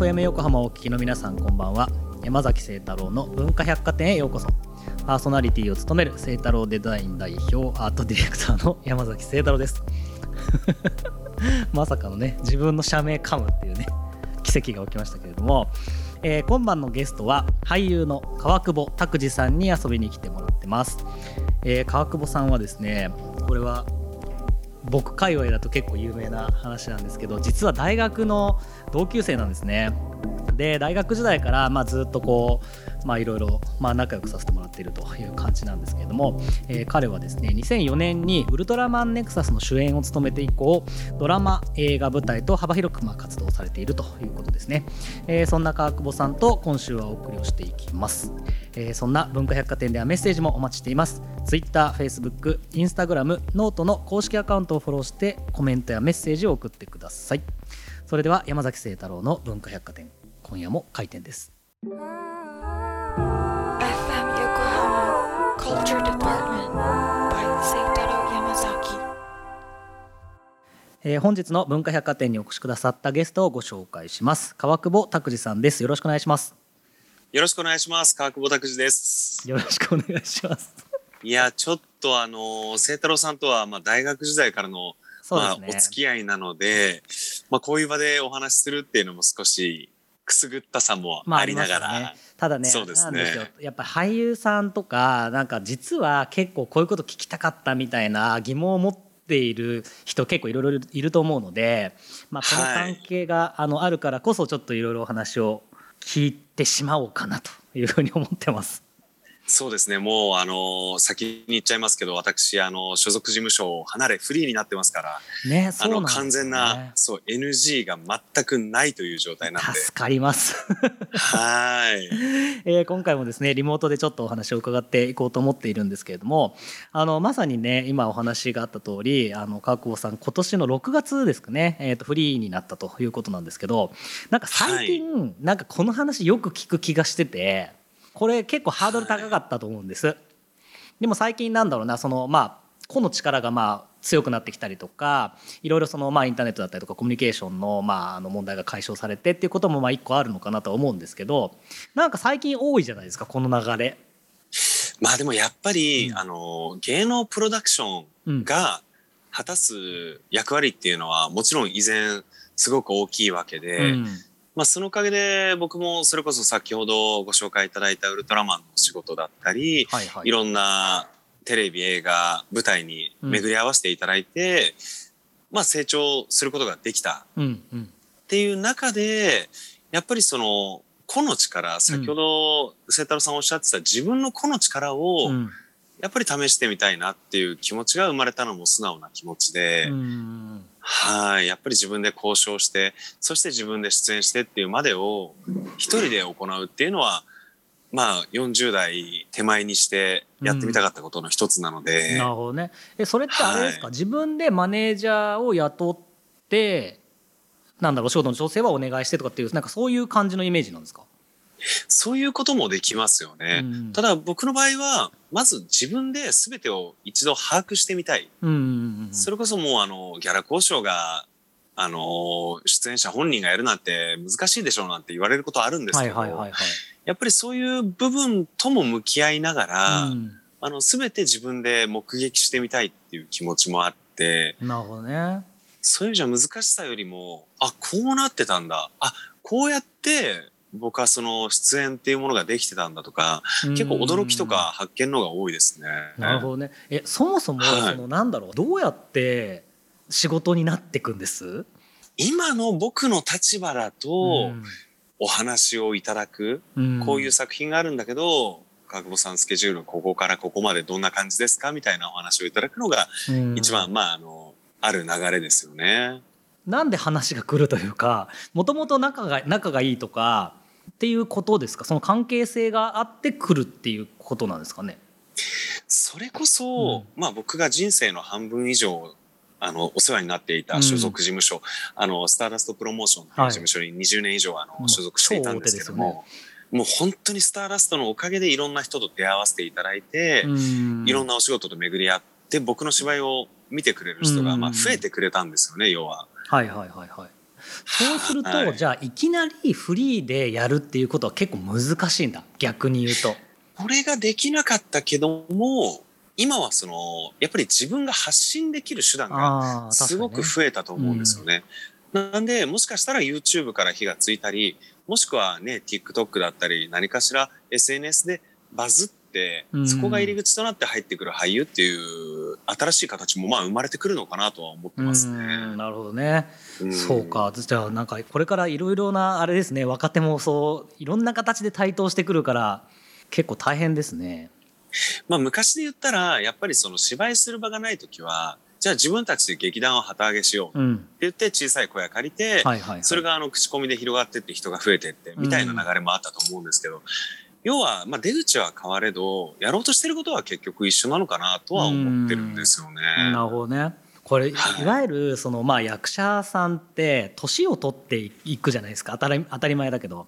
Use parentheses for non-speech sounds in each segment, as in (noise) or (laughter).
FM 横浜をお聞きの皆さんこんばんは。山崎清太郎の文化百貨店へようこそ。パーソナリティを務める清太郎デザイン代表アートディレクターの山崎清太郎です。(laughs) まさかのね自分の社名噛むっていうね奇跡が起きましたけれども、えー、今晩のゲストは俳優の川久保拓司さんに遊びに来てもらってます、えー、川久保さんはですねこれは僕界隈だと結構有名な話なんですけど実は大学の同級生なんですね。で大学時代からまあずっとこうまあいろいろまあ仲良くさせてもらっているという感じなんですけれども、えー、彼はですね2004年にウルトラマンネクサスの主演を務めて以降ドラマ映画舞台と幅広くまあ活動されているということですね、えー、そんな川久保さんと今週はお送りをしていきます、えー、そんな文化百貨店ではメッセージもお待ちしています。Twitter、Facebook、Instagram、ノートの公式アカウントをフォローしてコメントやメッセージを送ってください。それでは山崎清太郎の文化百貨店。今夜も開店です。FM 横浜 Culture Department by 清太郎山崎えー、本日の文化百貨店にお越しくださったゲストをご紹介します。川久保拓司さんです。よろしくお願いします。よろしくお願いします。川久保拓司です。よろしくお願いします。いやちょっとあの清太郎さんとはまあ大学時代からのまあ、お付き合いなので、まあ、こういう場でお話しするっていうのも少しくすぐったさもありながら、まあね、ただねそうですね。やっぱ俳優さんとかなんか実は結構こういうこと聞きたかったみたいな疑問を持っている人結構いろいろいると思うので、まあ、この関係が、あのあるからこそちょっといろいろお話を聞いてしまおうかなというふうに思ってます。そうですね。もう、あの、先に言っちゃいますけど、私、あの、所属事務所を離れ、フリーになってますから、ね、あの、完全な、そう、NG が全くないという状態なんで。助かります。はい。(laughs) えー、今回もですね、リモートでちょっとお話を伺っていこうと思っているんですけれども、あの、まさにね、今お話があった通り、あの、川久保さん、今年の6月ですかね、えっ、ー、と、フリーになったということなんですけど、なんか最近、はい、なんかこの話よく聞く気がしてて、これ結構ハードル高かったと思うんです。でも最近なんだろうなそのまあ個の力がまあ強くなってきたりとかいろいろそのまあインターネットだったりとかコミュニケーションのまああの問題が解消されてっていうこともまあ一個あるのかなと思うんですけどなんか最近多いじゃないですかこの流れ。まあでもやっぱり、うん、あの芸能プロダクションが果たす役割っていうのはもちろん依然すごく大きいわけで、うんまあ、そのおかげで僕もそれこそ先ほどご紹介いただいたウルトラマンの仕事だったり、はいはい、いろんなテレビ映画舞台に巡り合わせていただいて、うん、まあ成長することができたっていう中でやっぱりその個の力先ほど清太郎さんおっしゃってた自分の個の力をやっぱり試してみたいなっていう気持ちが生まれたのも素直な気持ちで、うんはい。やっぱり自分で交渉して、そして自分で出演してっていうまでを一人で行うっていうのは、まあ40代手前にしてやってみたかったことの一つなので、うん、なるほどね。えそれってあれですか、はい、自分でマネージャーを雇ってなんだろう仕事の調整はお願いしてとかっていうなんかそういう感じのイメージなんですかそういうこともできますよね。うん、ただ僕の場合は、まず自分で全てを一度把握してみたい。それこそもうあの、ギャラ交渉が、あの、出演者本人がやるなんて難しいでしょうなんて言われることあるんですけど、やっぱりそういう部分とも向き合いながら、うん、あの、全て自分で目撃してみたいっていう気持ちもあって、なるほどね。そういう意味じゃ難しさよりも、あ、こうなってたんだ。あ、こうやって僕はその出演っていうものができてたんだとか結構驚きとか発見のが多いですね。なるほどね。えそもそもそのなんだろう、はい、どうやって仕事になっていくんです？今の僕の立場だと、お話をいただく、こういう作品があるんだけど川久保さんスケジュールここからここまでどんな感じですかみたいなお話をいただくのが一番、まああのある流れですよね。なんで話が来るというかもともと仲が仲がいいとかっていうことですか？その関係性があってくるっていうことなんですかね？それこそ、うん、まあ僕が人生の半分以上あのお世話になっていた所属事務所、うん、あのスターダストプロモーションという事務所に20年以上あの、所属していたんですけども、ね、もう本当にスターダストのおかげでいろんな人と出会わせていただいて、うん、いろんなお仕事と巡り合って僕の芝居を見てくれる人がまあ増えてくれたんですよね、要は。はいはいはいはい。そうすると、はい、じゃあいきなりフリーでやるっていうことは結構難しいんだ逆に言うと。これができなかったけども今はそのやっぱり自分が発信できる手段がすごく増えたと思うんですよね。なんでもしかしたら YouTube から火がついたりもしくはね TikTok だったり何かしら SNS でバズって、そこが入り口となって入ってくる俳優っていう新しい形もまあ生まれてくるのかなとは思ってますね。なるほどね。うそうか。じゃあなんかこれからいろいろなあれですね若手もそういろんな形で台頭してくるから結構大変ですね。まあ昔で言ったらやっぱりその芝居する場がない時はじゃあ自分たちで劇団を旗揚げしようって言って小さい小屋借りて、それがあの口コミで広がってって人が増えてってみたいな流れもあったと思うんですけど、要は、まあ、出口は変われどやろうとしてることは結局一緒なのかなとは思ってるんですよね。なるほどね。これ、はい、いわゆるその、まあ、役者さんって年を取っていくじゃないですか。当たり当たり前だけど。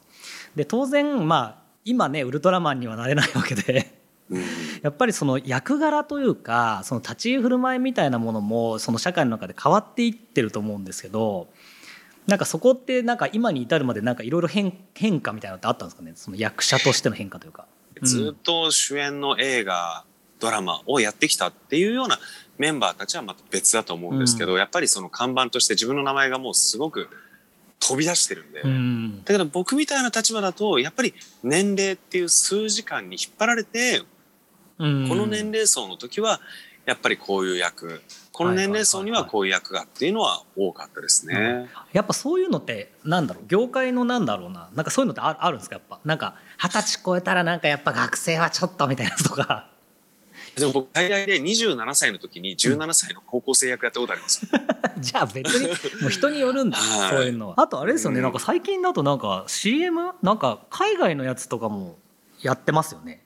で当然、まあ、今ねウルトラマンにはなれないわけで。(laughs) やっぱりその役柄というかその立ち居振る舞いみたいなものもその社会の中で変わっていってると思うんですけどなんかそこってなんか今に至るまでなんかいろいろ変変化みたいなのってあったんですかね？その役者としての変化というか。ずっと主演の映画ドラマをやってきたっていうようなメンバーたちはまた別だと思うんですけど、うん、やっぱりその看板として自分の名前がもうすごく飛び出してるんで、うん、だけど僕みたいな立場だとやっぱり年齢っていう数時間に引っ張られてこの年齢層の時はやっぱりこういう役この年齢層にはこういう役がっていうのは多かったですね、やっぱそういうのってなんだろう？業界のなんだろうな？なんかそういうのってあるんですか？やっぱ。なんか二十歳超えたらなんかやっぱ学生はちょっとみたいなとか。(laughs) でも僕最大で27歳の時に17歳の高校生役やったことあります、(laughs) じゃあ別にもう人によるんだ、(laughs) そういうのは。あとあれですよね、うん、なんか最近だとなんか CM なんか海外のやつとかもやってますよね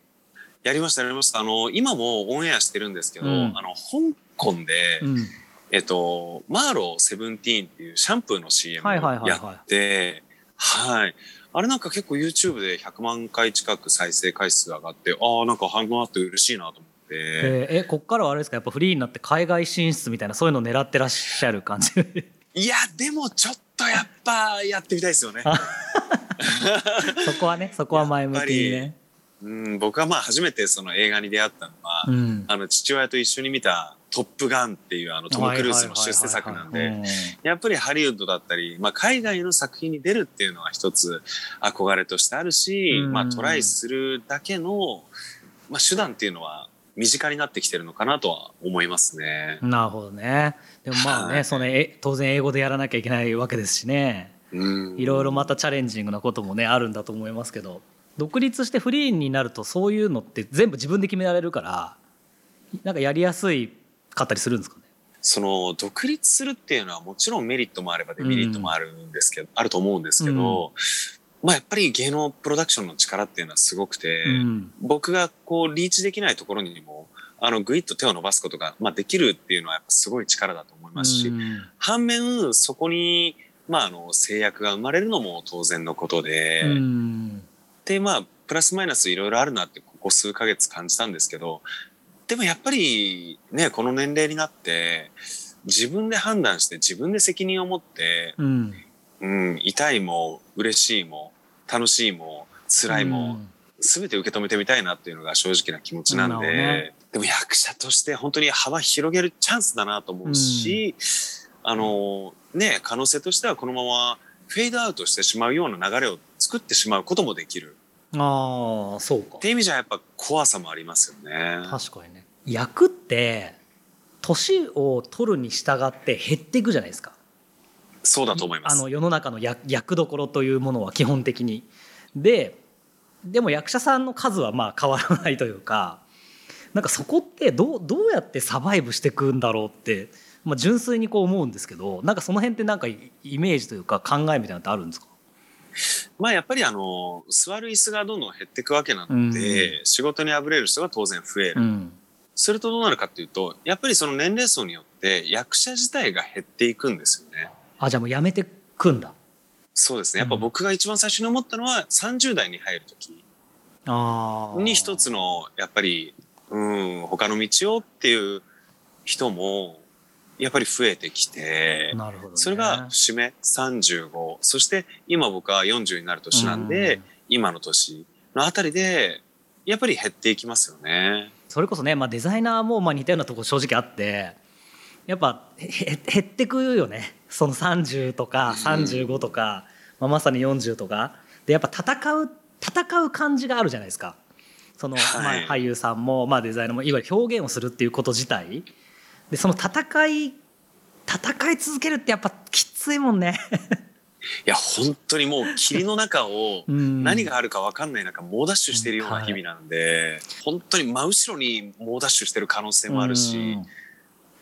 やりましたやりました。あの今もオンエアしてるんですけど、うん、あの香港で、うん、えっとマーローセブンティーンっていうシャンプーの CM をやってはい。あれなんか結構 YouTube で100万回近く再生回数上がってああなんか反応あって嬉しいなと思って。えー、えこっからはあれですか？やっぱフリーになって海外進出みたいなそういうの狙ってらっしゃる感じ？(laughs) いやでもちょっとやっぱやってみたいですよね。そこはねそこは前向きにねうん、僕はまあ初めてその映画に出会ったのは、うん、あの父親と一緒に見た「トップガン」っていうあのトム・クルーズの出世作なんでやっぱりハリウッドだったり、まあ、海外の作品に出るっていうのは一つ憧れとしてあるし、うん、まあ、トライするだけの、まあ、手段っていうのは身近になってきてるのかなとは思いますね。なるほどね。でもまあね、はい、そのえ当然英語でやらなきゃいけないわけですしね。いろいろまたチャレンジングなこともねあるんだと思いますけど。独立してフリーになるとそういうのって全部自分で決められるからなんかやりやすいかったりするんですかね？その独立するっていうのはもちろんメリットもあればデメリットもあるんですけど、うん、あると思うんですけど、うん、まあやっぱり芸能プロダクションの力っていうのはすごくて、うん、僕がこうリーチできないところにもあのグイッと手を伸ばすことが、まあ、できるっていうのはやっぱすごい力だと思いますし、反面そこに、まあ、あの制約が生まれるのも当然のことで、でまあプラスマイナスいろいろあるなってここ数ヶ月感じたんですけどでもやっぱりねこの年齢になって自分で判断して自分で責任を持って、うん、うん、痛いも嬉しいも楽しいも辛いも、うん、全て受け止めてみたいなっていうのが正直な気持ちなんで、ね、でも役者として本当に幅広げるチャンスだなと思うし、うん、あのね可能性としてはこのままフェードアウトしてしまうような流れを作ってしまうこともできる。ああそうか。っていう意味じゃやっぱ怖さもありますよね。確かにね。役って年を取るに従って減っていくじゃないですか。そうだと思います。あの世の中の役役どころというものは基本的に。ででも役者さんの数はまあ変わらないというかなんかそこってどうどうやってサバイブしていくんだろうって、まあ、純粋にこう思うんですけどなんかその辺ってなんかイメージというか考えみたいなのってあるんですか？(laughs) まあやっぱりあの座る椅子がどんどん減っていくわけなので、うん、仕事にあぶれる人が当然増える、うん、するとどうなるかっていうとやっぱりその年齢層によって役者自体が減っていくんですよね。あじゃあもうやめてくんだ。そうですね。やっぱ僕が一番最初に思ったのは30代に入る時に一つのやっぱりうん他の道をっていう人もやっぱり増えてきて、なるほど、ね、それが節目35、そして今僕は40になる年なんで、うん、今の年のあたりで、やっぱり減っていきますよね。それこそね、まあ、デザイナーもまあ似たようなところ正直あって、やっぱ減ってくよね。その30とか35とか、うん、まあ、まさに40とか。で、やっぱ戦う、戦う感じがあるじゃないですか。その、はい、まあ、俳優さんも、まあ、デザイナーもいわゆる表現をするっていうこと自体でその戦い戦い続けるってやっぱきついもんね。いや本当にもう霧の中を (laughs) 何があるか分かんない中猛ダッシュしてるような日々なんで、本当に真後ろに猛ダッシュしてる可能性もあるし、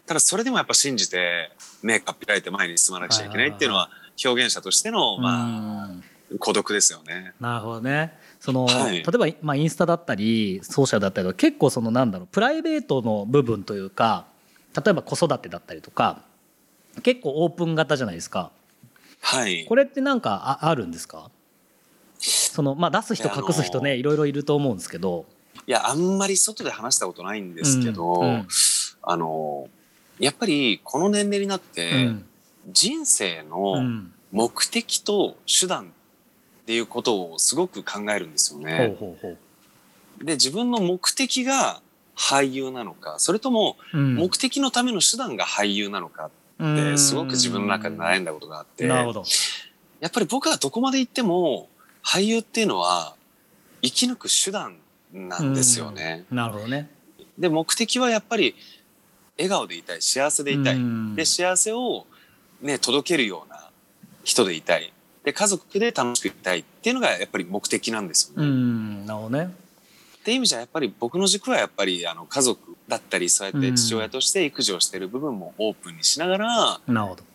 ただそれでもやっぱ信じて目かっぴられて前に進まなくちゃいけないっていうのは表現者としてのまあ孤独ですよね。なるほどね。その、はい、例えば、まあ、インスタだったりソーシャルだったり結構そのなんだろうプライベートの部分というか例えば子育てだったりとか結構オープン型じゃないですか。はい、これって何かああるんですか？その、まあ、出す人隠す人ねいろいろいると思うんですけど。いやあんまり外で話したことないんですけど、うんうん、あのやっぱりこの年齢になって、うん、人生の目的と手段っていうことをすごく考えるんですよね。ほうほうほう。で自分の目的が俳優なのかそれとも目的のための手段が俳優なのかってすごく自分の中で悩んだことがあって、やっぱり僕はどこまで行っても俳優っていうのは生き抜く手段なんですよね。なるほどねで目的はやっぱり笑顔でいたい幸せでいたい。で幸せを、ね、届けるような人でいたい。で家族で楽しくいたいっていうのがやっぱり目的なんですよね。なるほどねって意味じゃやっぱり僕の軸はやっぱりあの家族だったりそうやって父親として育児をしている部分もオープンにしながら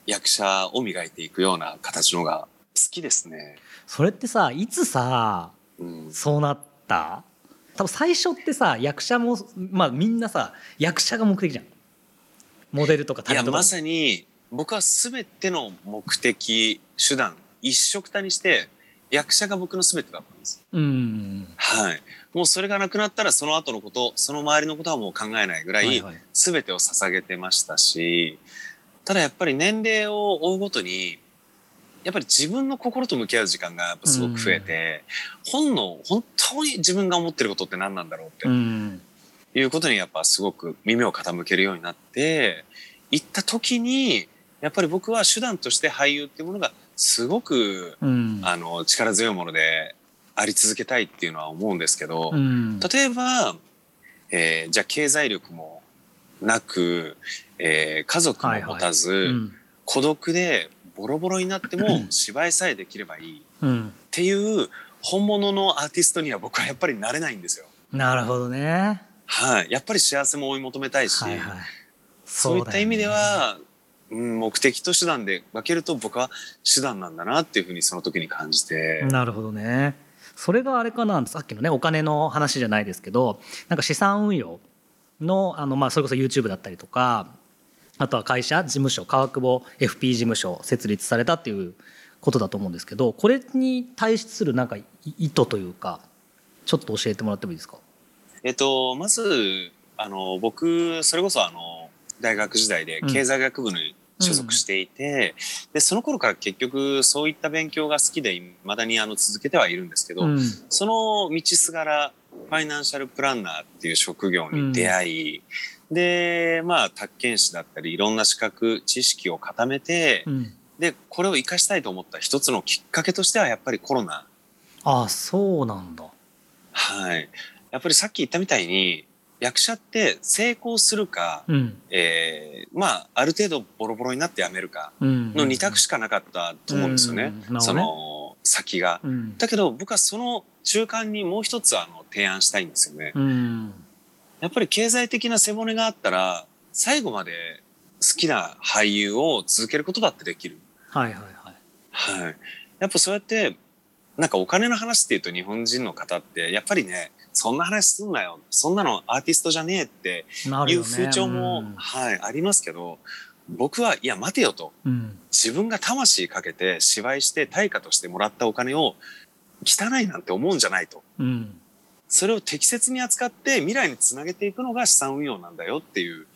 役者を磨いていくような形のが好きですね。それってさいつさ、うん、そうなった？多分最初ってさ役者もまあみんなさ役者が目的じゃん。モデルとかタレントとか。いやまさに僕は全ての目的手段一緒くたにして役者が僕の全てだったんです。うん、はい。もうそれがなくなったらその後のこと、その周りのことはもう考えないぐらい、全てを捧げてましたし、ただやっぱり年齢を追うごとに、やっぱり自分の心と向き合う時間がやっぱすごく増えて、うん、本の本当に自分が思ってることって何なんだろうって、うん、いうことにやっぱすごく耳を傾けるようになって、行った時に、やっぱり僕は手段として俳優っていうものがすごく、うん、あの力強いものであり続けたいっていうのは思うんですけど、うん、例えば、えー、じゃあ経済力もなく、えー、家族も持たず、はいはいうん、孤独でボロボロになっても芝居さえできればいいっていう本物のアーティストには僕はやっぱりなれないんですよ。なるほどね。はい、やっぱり幸せも追い求めたいし、はいはい、そういった意味では、目的と手段で分けると僕は手段なんだなっていうふうにその時に感じて。なるほどね。それがあれかなさっきのねお金の話じゃないですけどなんか資産運用のあの、まあ、それこそ YouTube だったりとかあとは会社事務所川久保 FP 事務所設立されたっていうことだと思うんですけどこれに対するなんか意図というかちょっと教えてもらってもいいですか？えっとまずあの僕それこそあの大学時代で経済学部に所属していて、うん、でその頃から結局そういった勉強が好きでいまだにあの続けてはいるんですけど、うん、その道すがらファイナンシャルプランナーっていう職業に出会い、うん、でまあ宅建士だったりいろんな資格知識を固めて、でこれを生かしたいと思った一つのきっかけとしてはやっぱりコロナ。ああそうなんだ。はい。やっぱりさっき言ったみたいに役者って成功するか、うん、えー、まあある程度ボロボロになって辞めるかの二択しかなかったと思うんですよね、うん。うん、その先が、うん、だけど僕はその中間にもう一つあの提案したいんですよね、うん、やっぱり経済的な背骨があったら最後まで好きな俳優を続けることだってできる。はいはいはい。はい。やっぱそうやってなんかお金の話っていうと日本人の方ってやっぱりねそんな話すんなよ。そんなのアーティストじゃねえっていう風潮も、ねうん、はい、ありますけど僕はいや待てよと、うん、自分が魂かけて芝居して対価としてもらったお金を汚いなんて思うんじゃないと、うん、それを適切に扱って未来につなげていくのが資産運用なんだよっていう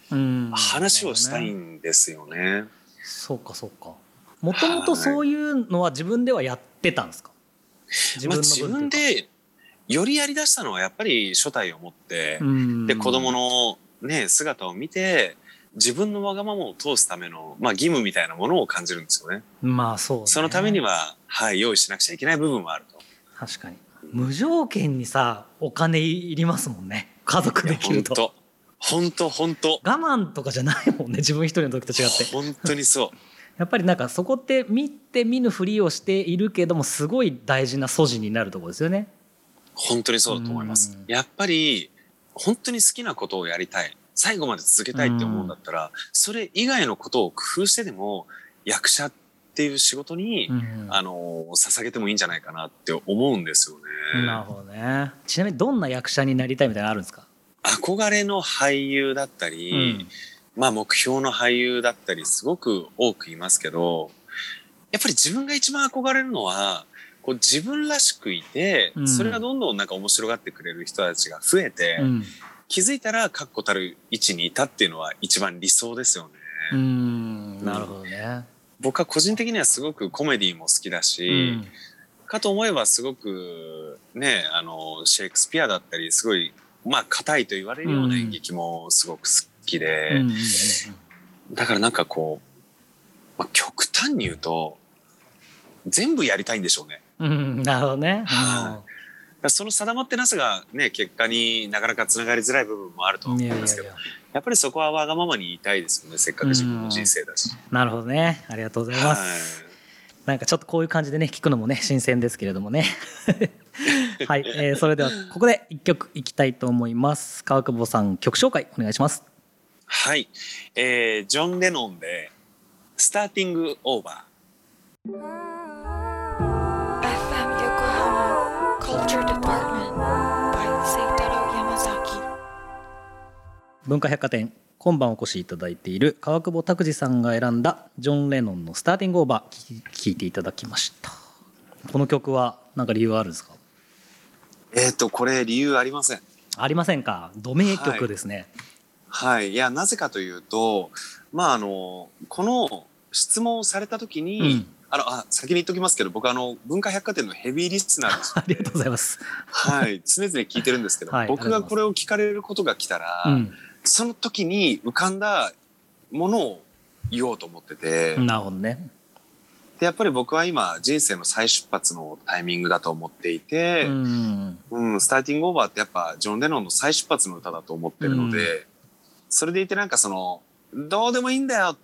話をしたいんですよね。そうかそうか。もともとそういうのは自分ではやってたんですか？自分自分でよりやりだしたのはやっぱり初代を持って、で子供のね姿を見て自分のわがままを通すための、まあ、義務みたいなものを感じるんですよね。まあそう、ね、そのためには、はい、用意しなくちゃいけない部分はあると。確かに。無条件にさ、お金いりますもんね。家族できると。本当本当我慢とかじゃないもんね、自分一人の時と違って。本当にそう。(laughs) やっぱりなんかそこって見て見ぬふりをしているけどもすごい大事な素地になるところですよね。本当にそうだと思います。やっぱり本当に好きなことをやりたい最後まで続けたいって思うんだったら、それ以外のことを工夫してでも役者っていう仕事に、あの捧げてもいいんじゃないかなって思うんですよね。なるほどね。ちなみにどんな役者になりたいみたいなのあるんですか？憧れの俳優だったり、まあ目標の俳優だったりすごく多くいますけどやっぱり自分が一番憧れるのはこう自分らしくいて、それがどんどんなんか面白がってくれる人たちが増えて、うん、気づいたら確固たる位置にいたっていうのは一番理想ですよね。うんなるほどね。僕は個人的にはすごくコメディも好きだし、うん、かと思えばすごくねあのシェイクスピアだったりすごいまあ硬いと言われるような演劇もすごく好きで、だからなんかこう、まあ、極端に言うと全部やりたいんでしょうね。うん、なるほどね。その定まってなさがね結果になかなかつながりづらい部分もあると思うんですけどやっぱりそこはわがままに言いたいですよねせっかく自分の人生だし。なるほどね。ありがとうございます。なんかちょっとこういう感じでね聞くのもね新鮮ですけれどもね。(laughs) はい、えー、それではここで一曲いきたいと思います。川久保さん曲紹介お願いします。はい、えー、ジョン・レノンで「スターティング・オーバー」文化百貨店今晩お越しいただいている川久保拓司さんが選んだジョン・レノンの「スターティング・オーバー」聴いていただきました。この曲は何か理由はあるんですか？えっ、とこれ理由ありません。ありませんか？ド名曲ですね、はい、はい、いやなぜかというとまああのこの質問をされた時に、うんあのあ先に言っときますけど僕あの文化百貨店のヘビーリスナーです、(laughs) ありがとうございます。はい。常々聞いてるんですけど、はい、僕がこれを聞かれることが来たら、うん、その時に浮かんだものを言おうと思ってて。なるほどね。でやっぱり僕は今人生の再出発のタイミングだと思っていて、うん、うん、スターティングオーバーってやっぱジョン・レノンの再出発の歌だと思ってるので、うん、それでいてなんかそのどうでもいいんだよ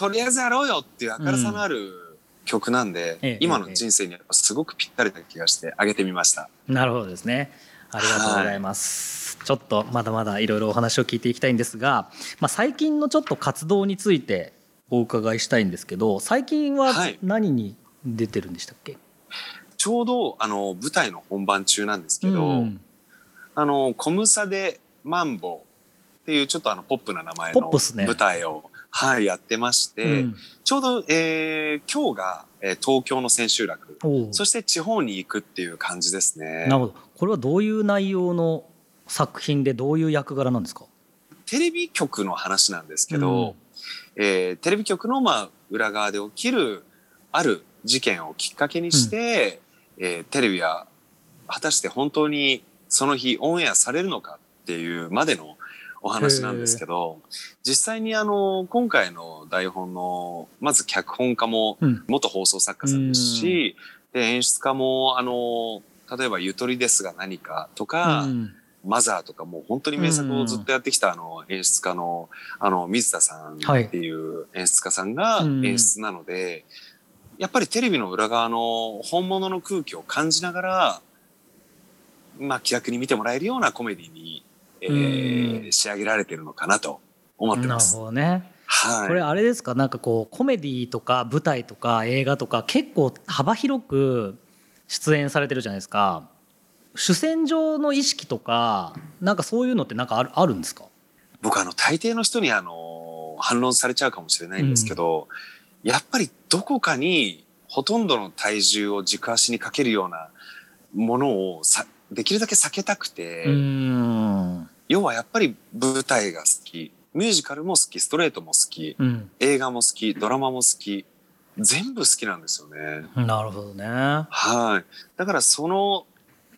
とりあえずやろうよっていう明るさのある曲なんで、うん、今の人生にはすごくぴったりな気がしてあげてみました。なるほどですね。ありがとうございます。はい。ちょっとまだまだいろいろお話を聞いていきたいんですが、まあ、最近のちょっと活動についてお伺いしたいんですけど最近は何に出てるんでしたっけ、はい、ちょうどあの舞台の本番中なんですけど、うん、あのコムサでマンボっていうちょっとあのポップな名前の舞台を、ね、はい、やってまして、うん、ちょうど、えー、今日が、えー、東京の千秋楽。そして地方に行くっていう感じですね。なるほど。これはどういう内容の作品でどういう役柄なんですか？テレビ局の話なんですけど、うん、えー、テレビ局のまあ裏側で起きるある事件をきっかけにして、うん、えー、テレビは果たして本当にその日オンエアされるのかっていうまでのお話なんですけど実際にあの今回の台本のまず脚本家も元放送作家さんですし、うん、で演出家もあの例えば「ゆとりですが何か」とか、うん。マザーとかもう本当に名作をずっとやってきたあの演出家のあの水田さんっていう演出家さんが演出なので、やっぱりテレビの裏側の本物の空気を感じながら、まあ気楽に見てもらえるようなコメディに、えー、仕上げられてるのかなと思ってます。なるほどね。はい、これあれですか？なんかこうコメディとか舞台とか映画とか結構幅広く出演されてるじゃないですか。主戦場の意識とかなんかそういうのってなんかあるあるんですか？僕あの大抵の人にあの反論されちゃうかもしれないんですけど、うん、やっぱりどこかにほとんどの体重を軸足にかけるようなものをさできるだけ避けたくて要はやっぱり舞台が好きミュージカルも好き、ストレートも好き、うん、映画も好き、ドラマも好き、全部好きなんですよね。なるほどね。はい。だからその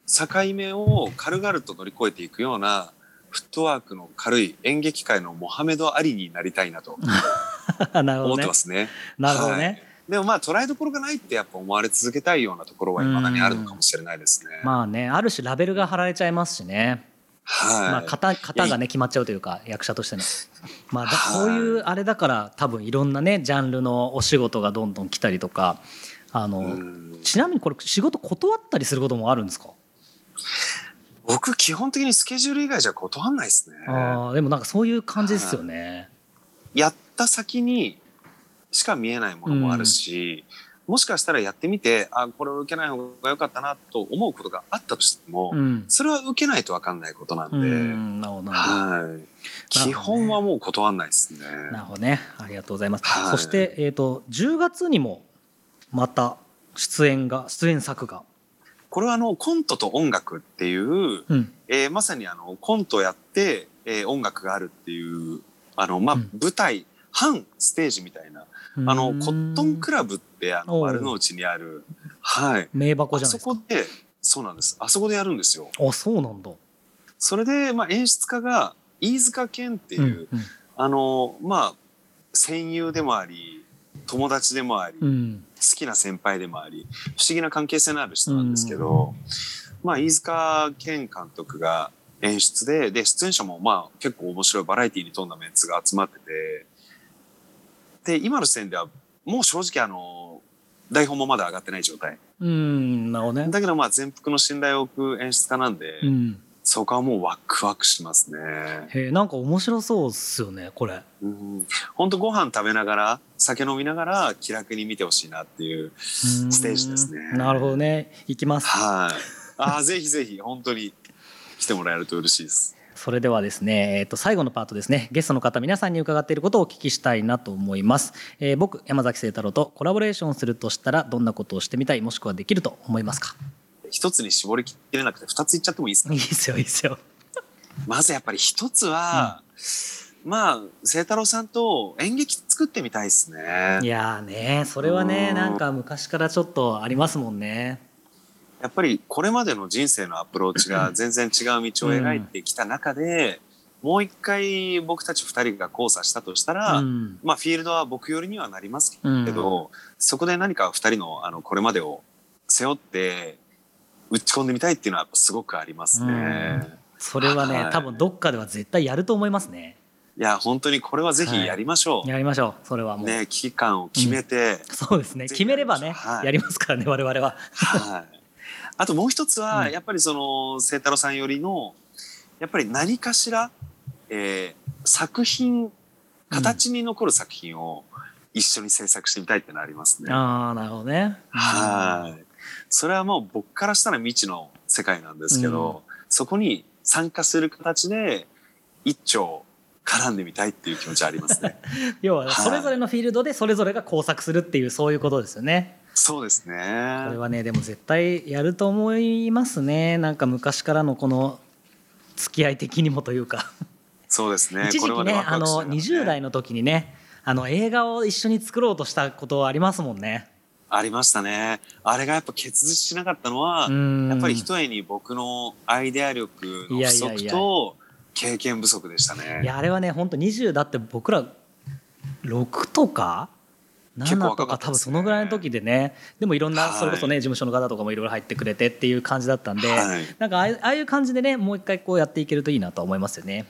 境目を軽々と乗り越えていくようなフットワークの軽い演劇界のモハメド・アリになりたいなと (laughs) 思ってますね。なるほどね。はいでもまあ捉えどころがないってやっぱ思われ続けたいようなところはいまだにあるのかもしれないですね。まあねある種ラベルが貼られちゃいますしね。はい。まあ型型がね決まっちゃうというか役者としての。(laughs) まあそういうあれだから多分いろんなねジャンルのお仕事がどんどん来たりとかあのちなみにこれ仕事断ったりすることもあるんですか？僕基本的にスケジュール以外じゃ断んないですね。ああでもなんかそういう感じですよね。やった先にしか見えないものもあるし、うん、もしかしたらやってみてあこれを受けない方が良かったなと思うことがあったとしても、うん、それは受けないと分かんないことなんで、はい、基本はもう断んないですね。なるほどね。ありがとうございます。はい、そして、えーと、10月にもまた出演が出演作が。これはあのコントと音楽っていう、うん、えー、まさにあのコントやって、えー、音楽があるっていうあの、まあ、舞台、半ステージみたいなあのコットンクラブってあの丸の内にあるはい。名箱じゃないですか。あそこでそうなんです。あそこでやるんですよ。あそうなんだ。それで、まあ、演出家が飯塚健っていう、うんうん、あのまあ戦友でもあり友達でもあり、うん、好きな先輩でもあり不思議な関係性のある人なんですけど、うん、まあ飯塚健監督が演出でで出演者もまあ結構面白いバラエティーに富んだメンツが集まっててで今の時点ではもう正直あの台本もまだ上がってない状態。うんなるほどね。だけどまあ全幅の信頼を置く演出家なんで、うん、そこはもうワクワクしますね。へえんか面白そうっすよねこれ。うん。本当ご飯食べながら酒飲みながら気楽に見てほしいなっていうステージですね。なるほどね。行きます。はい。ああぜひぜひ本当に来てもらえると嬉しいですそれではですね、えー、と最後のパートですね。ゲストの方皆さんに伺っていることをお聞きしたいなと思います、えー、僕山崎清太郎とコラボレーションするとしたらどんなことをしてみたいもしくはできると思いますか？一つに絞りきれなくて二つ言っちゃってもいいですか？いいですよいいですよ。まずやっぱり一つは、うん、まあ清太郎さんと演劇作ってみたいですね。いやねそれはねなんか昔からちょっとありますもんねやっぱりこれまでの人生のアプローチが全然違う道を描いてきた中で、うん、もう一回僕たち二人が交差したとしたら、うん、まあフィールドは僕寄りにはなりますけど、うん、そこで何か二人のあのこれまでを背負って打ち込んでみたいっていうのはすごくありますね。それはね、はい、多分どっかでは絶対やると思いますね。いや本当にこれはぜひやりましょう、はい、やりましょう。それはもう。ね危機感を決めて、そうですね。決めればね、はい、やりますからね我々は。はいあともう一つは、やっぱりその清太郎さんよりのやっぱり何かしら、えー、作品形に残る作品を一緒に制作してみたいってのありますね。うん、ああなるほどね。はい。それはもう僕からしたら未知の世界なんですけど、うん、そこに参加する形で一丁絡んでみたいっていう気持ちありますね。(laughs) 要はそれぞれのフィールドでそれぞれが工作するっていうそういうことですよね。そうですね。これはねでも絶対やると思いますね。なんか昔からのこの付き合い的にもというか。そうですね。(laughs) 一時期ねあの20代の時にねあの映画を一緒に作ろうとしたことありますもんね。ありましたね。あれがやっぱ結実しなかったのはやっぱり一重に僕のアイデア力の不足と経験不足でしたね。いやあれはね本当20だって僕ら6とか7とか多分そのぐらいの時でねでもいろんなそれこそね事務所の方とかもいろいろ入ってくれてっていう感じだったんで、なんかああいう感じでねもう一回こうやっていけるといいなと思いますよね。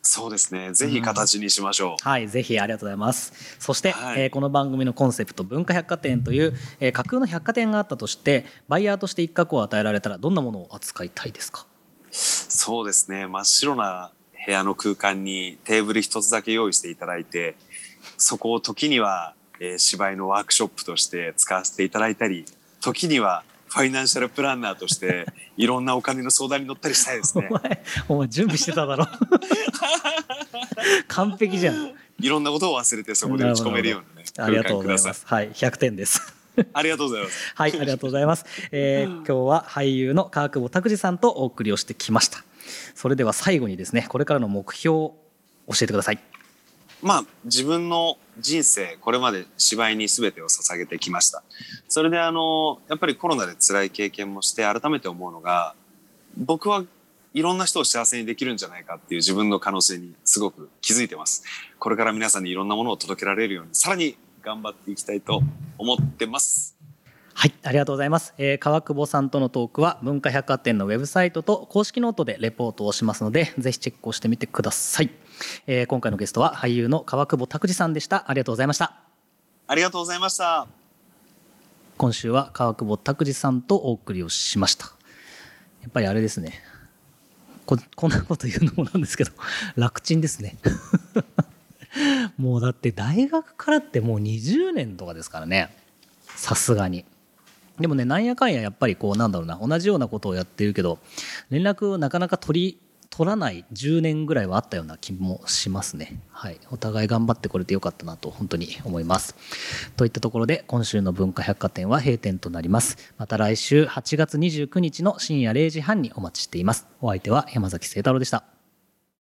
そうですね。ぜひ形にしましょう。うん、はい、ぜひありがとうございます。そして、はい、えー、この番組のコンセプト文化百貨店という、えー、架空の百貨店があったとして、バイヤーとして一角を与えられたらどんなものを扱いたいですか？そうですね。真っ白な部屋の空間にテーブル一つだけ用意していただいて、そこを時にはえー、芝居のワークショップとして使わせていただいたり時にはファイナンシャルプランナーとして (laughs) いろんなお金の相談に乗ったりしたいですね。お前お前準備してただろ (laughs) 完璧じゃん。いろんなことを忘れてそこで打ち込めるようなね。ありがとうございます。はい、100点です。ありがとうございます。(laughs) はい、ありがとうございます。えー、今日は俳優の川久保拓司さんとお送りをしてきました。それでは最後にですね、これからの目標教えてください。まあ自分の人生これまで芝居に全てを捧げてきました。それであのやっぱりコロナで辛い経験もして改めて思うのが僕はいろんな人を幸せにできるんじゃないかっていう自分の可能性にすごく気づいてます。これから皆さんにいろんなものを届けられるようにさらに頑張っていきたいと思ってます。はい、ありがとうございます。えー、川久保さんとのトークは文化百貨店のウェブサイトと公式ノートでレポートをしますので、ぜひチェックをしてみてください。えー、今回のゲストは俳優の川久保拓司さんでした。ありがとうございました。ありがとうございました。今週は川久保拓司さんとお送りをしました。やっぱりあれですね。ここんなこと言うのもなんですけど、(laughs) 楽ちんですね。(laughs) もうだって大学からってもう20年とかですからね。さすがに。でもねなんやかんややっぱりこうなんだろうな同じようなことをやってるけど連絡をなかなか取り取らない10年ぐらいはあったような気もしますね。はい。お互い頑張ってこれてよかったなと本当に思います。といったところで今週の文化百貨店は閉店となります。また来週8月29日の深夜0時半にお待ちしています。お相手は山崎聖太郎でした。